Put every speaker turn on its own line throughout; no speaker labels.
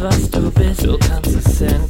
was du bist, du kannst es sehen.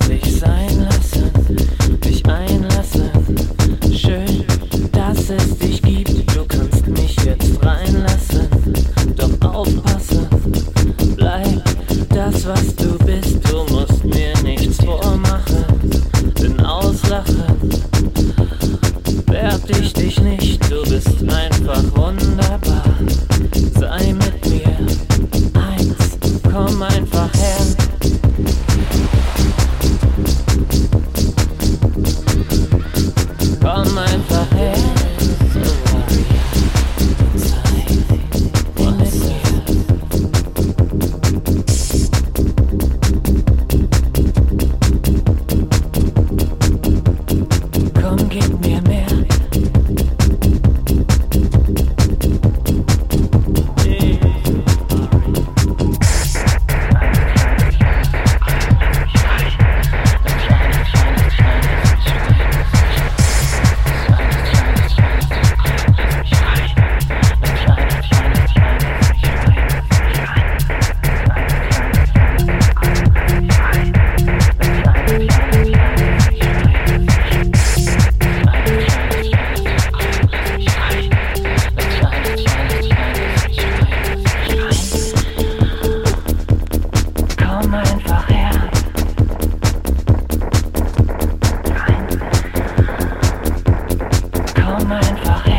komm einfach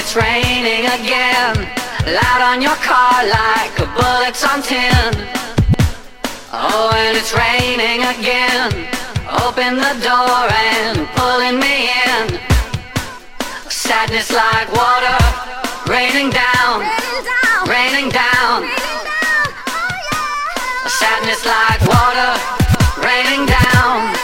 it's raining again. Loud on your car like a bullet's on tin. Oh, and it's raining again. Open the door and pulling me in. Sadness like water Raining down. Raining down. Sadness like water Raining down.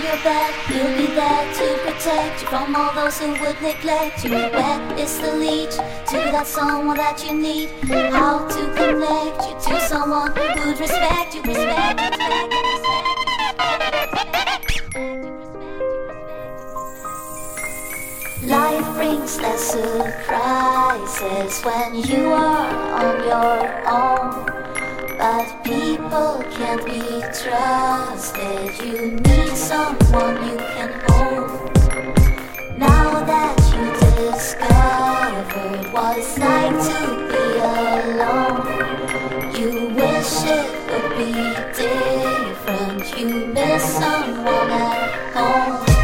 There to protect you from all those who would neglect you. Where is the lead to that someone that you need? How to connect you to someone who would respect you, respect, you, respect. Respect you, respect you, respect, Life brings the surprises when you are on your own. But people can't be trusted. You need someone you can hold. Now that you discovered what it's like to be alone, you wish it would be different. You miss someone at home.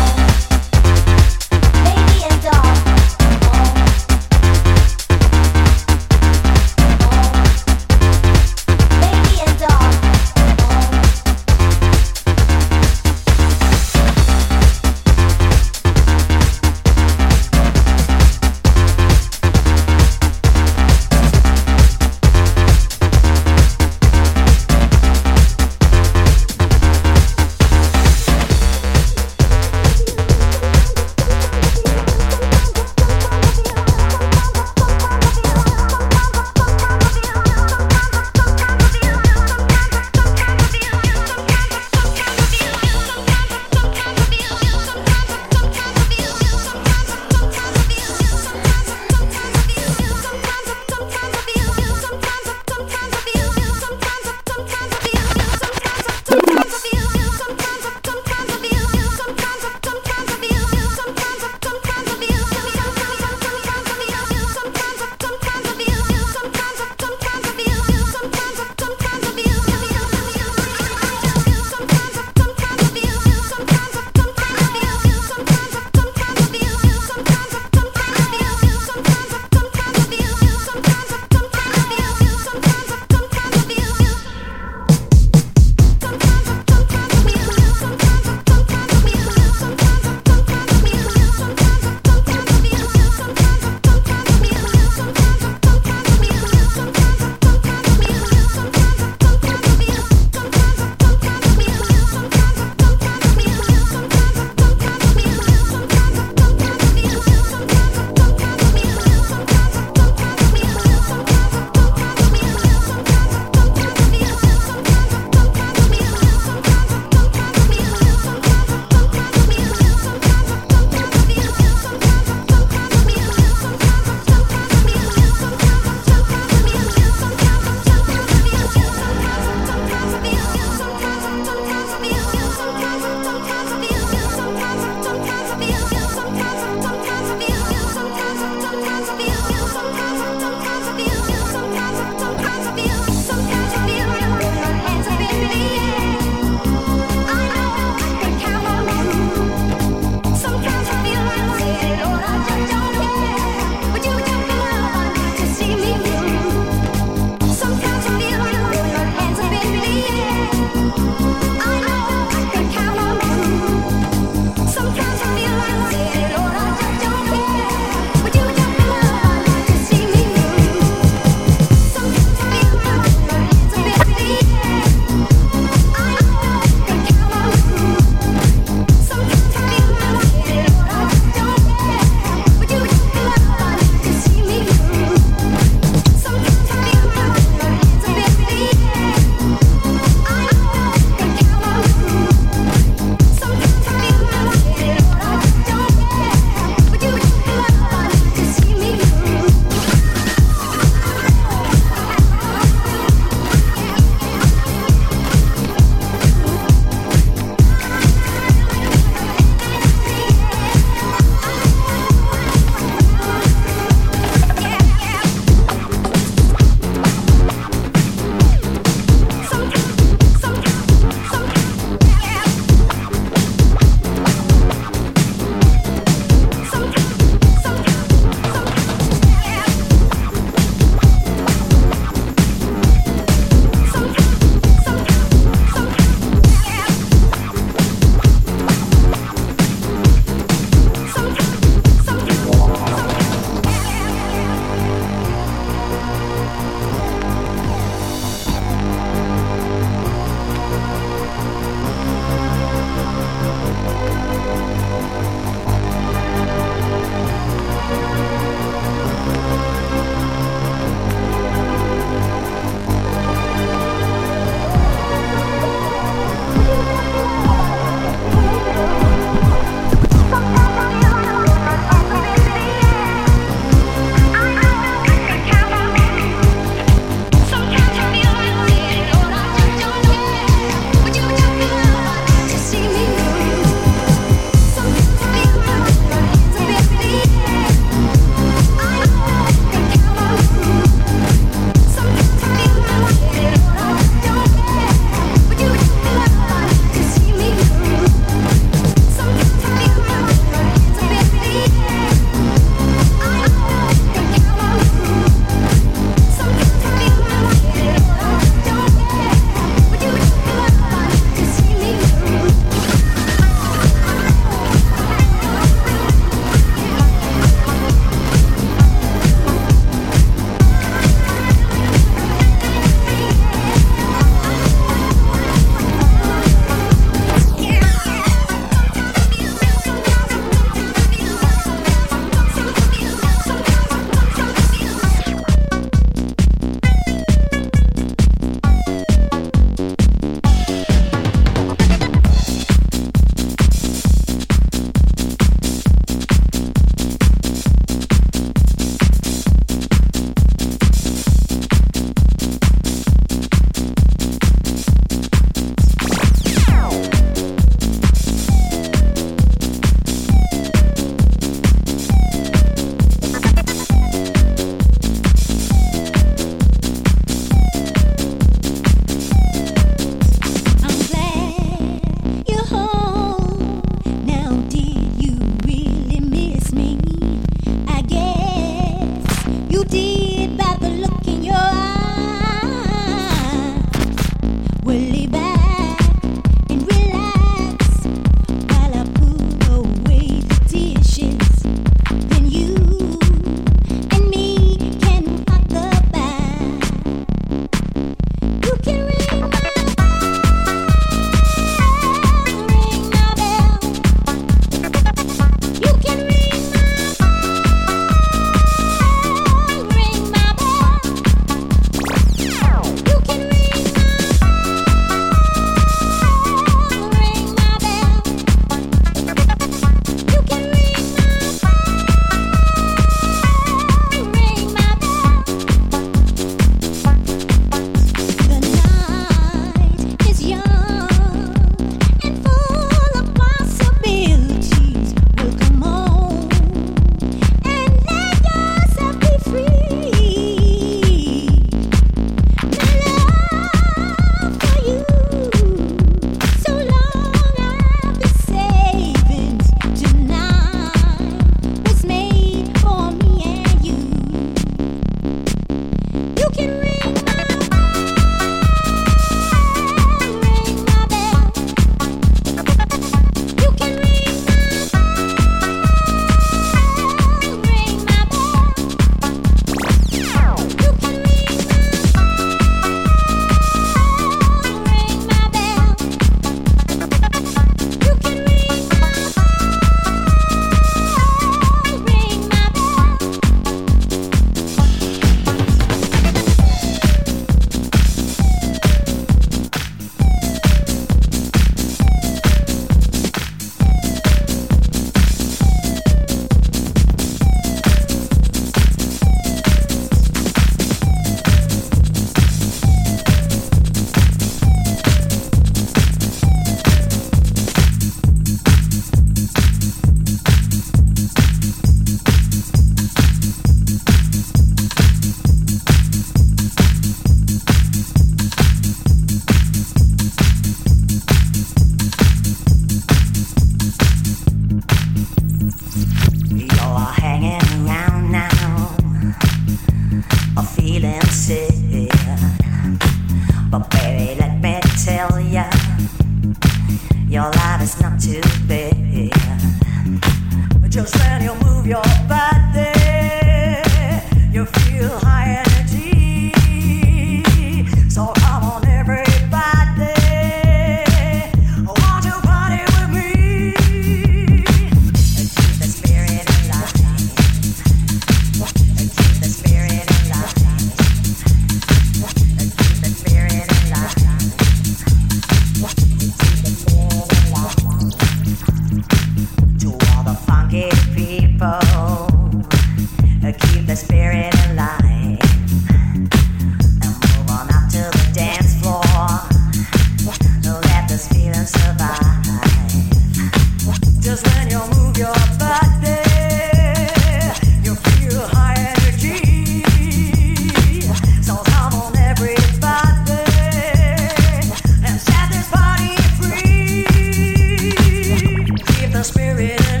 Spirit